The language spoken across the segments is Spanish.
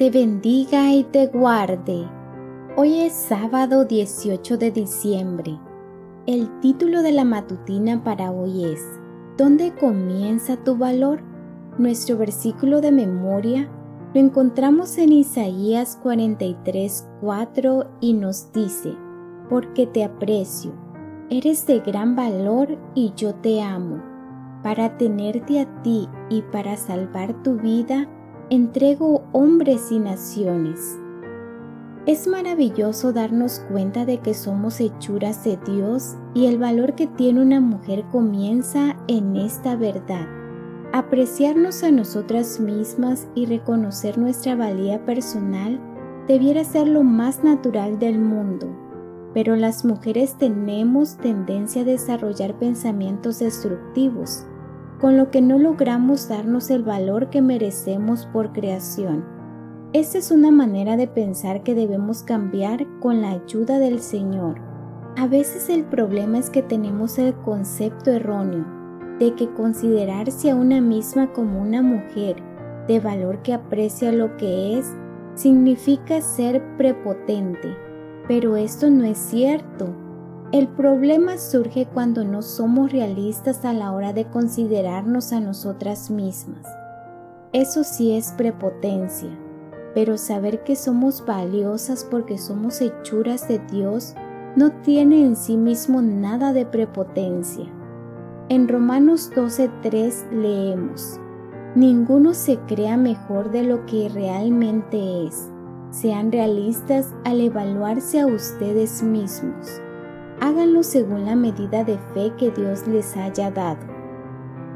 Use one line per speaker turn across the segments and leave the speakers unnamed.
te bendiga y te guarde. Hoy es sábado 18 de diciembre. El título de la matutina para hoy es ¿Dónde comienza tu valor? Nuestro versículo de memoria lo encontramos en Isaías 43, 4 y nos dice, porque te aprecio, eres de gran valor y yo te amo. Para tenerte a ti y para salvar tu vida, entrego hombres y naciones. Es maravilloso darnos cuenta de que somos hechuras de Dios y el valor que tiene una mujer comienza en esta verdad. Apreciarnos a nosotras mismas y reconocer nuestra valía personal debiera ser lo más natural del mundo, pero las mujeres tenemos tendencia a desarrollar pensamientos destructivos, con lo que no logramos darnos el valor que merecemos por creación. Esta es una manera de pensar que debemos cambiar con la ayuda del Señor. A veces el problema es que tenemos el concepto erróneo de que considerarse a una misma como una mujer de valor que aprecia lo que es significa ser prepotente, pero esto no es cierto. El problema surge cuando no somos realistas a la hora de considerarnos a nosotras mismas. Eso sí es prepotencia, pero saber que somos valiosas porque somos hechuras de Dios no tiene en sí mismo nada de prepotencia. En Romanos 12:3 leemos, Ninguno se crea mejor de lo que realmente es. Sean realistas al evaluarse a ustedes mismos. Háganlo según la medida de fe que Dios les haya dado.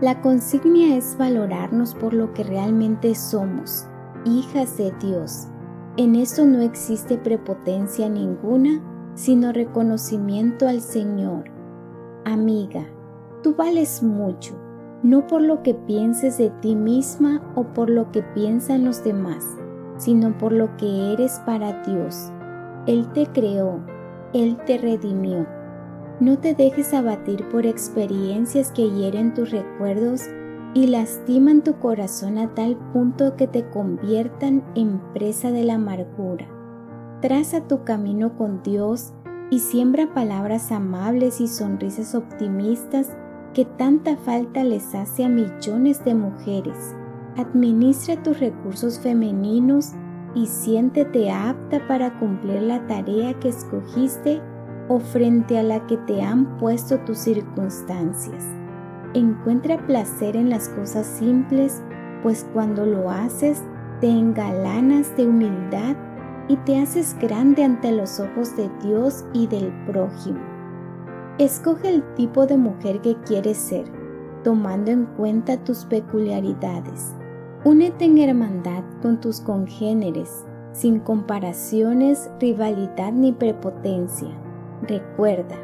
La consigna es valorarnos por lo que realmente somos, hijas de Dios. En esto no existe prepotencia ninguna, sino reconocimiento al Señor. Amiga, Tú vales mucho, no por lo que pienses de ti misma o por lo que piensan los demás, sino por lo que eres para Dios. Él te creó, Él te redimió. No te dejes abatir por experiencias que hieren tus recuerdos y lastiman tu corazón a tal punto que te conviertan en presa de la amargura. Traza tu camino con Dios y siembra palabras amables y sonrisas optimistas que tanta falta les hace a millones de mujeres. Administra tus recursos femeninos y siéntete apta para cumplir la tarea que escogiste o frente a la que te han puesto tus circunstancias. Encuentra placer en las cosas simples, pues cuando lo haces te engalanas de humildad y te haces grande ante los ojos de Dios y del prójimo. Escoge el tipo de mujer que quieres ser, tomando en cuenta tus peculiaridades. Únete en hermandad con tus congéneres, sin comparaciones, rivalidad ni prepotencia. Recuerda,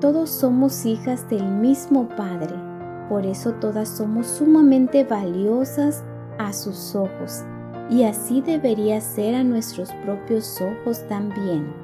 todos somos hijas del mismo Padre, por eso todas somos sumamente valiosas a sus ojos, y así debería ser a nuestros propios ojos también.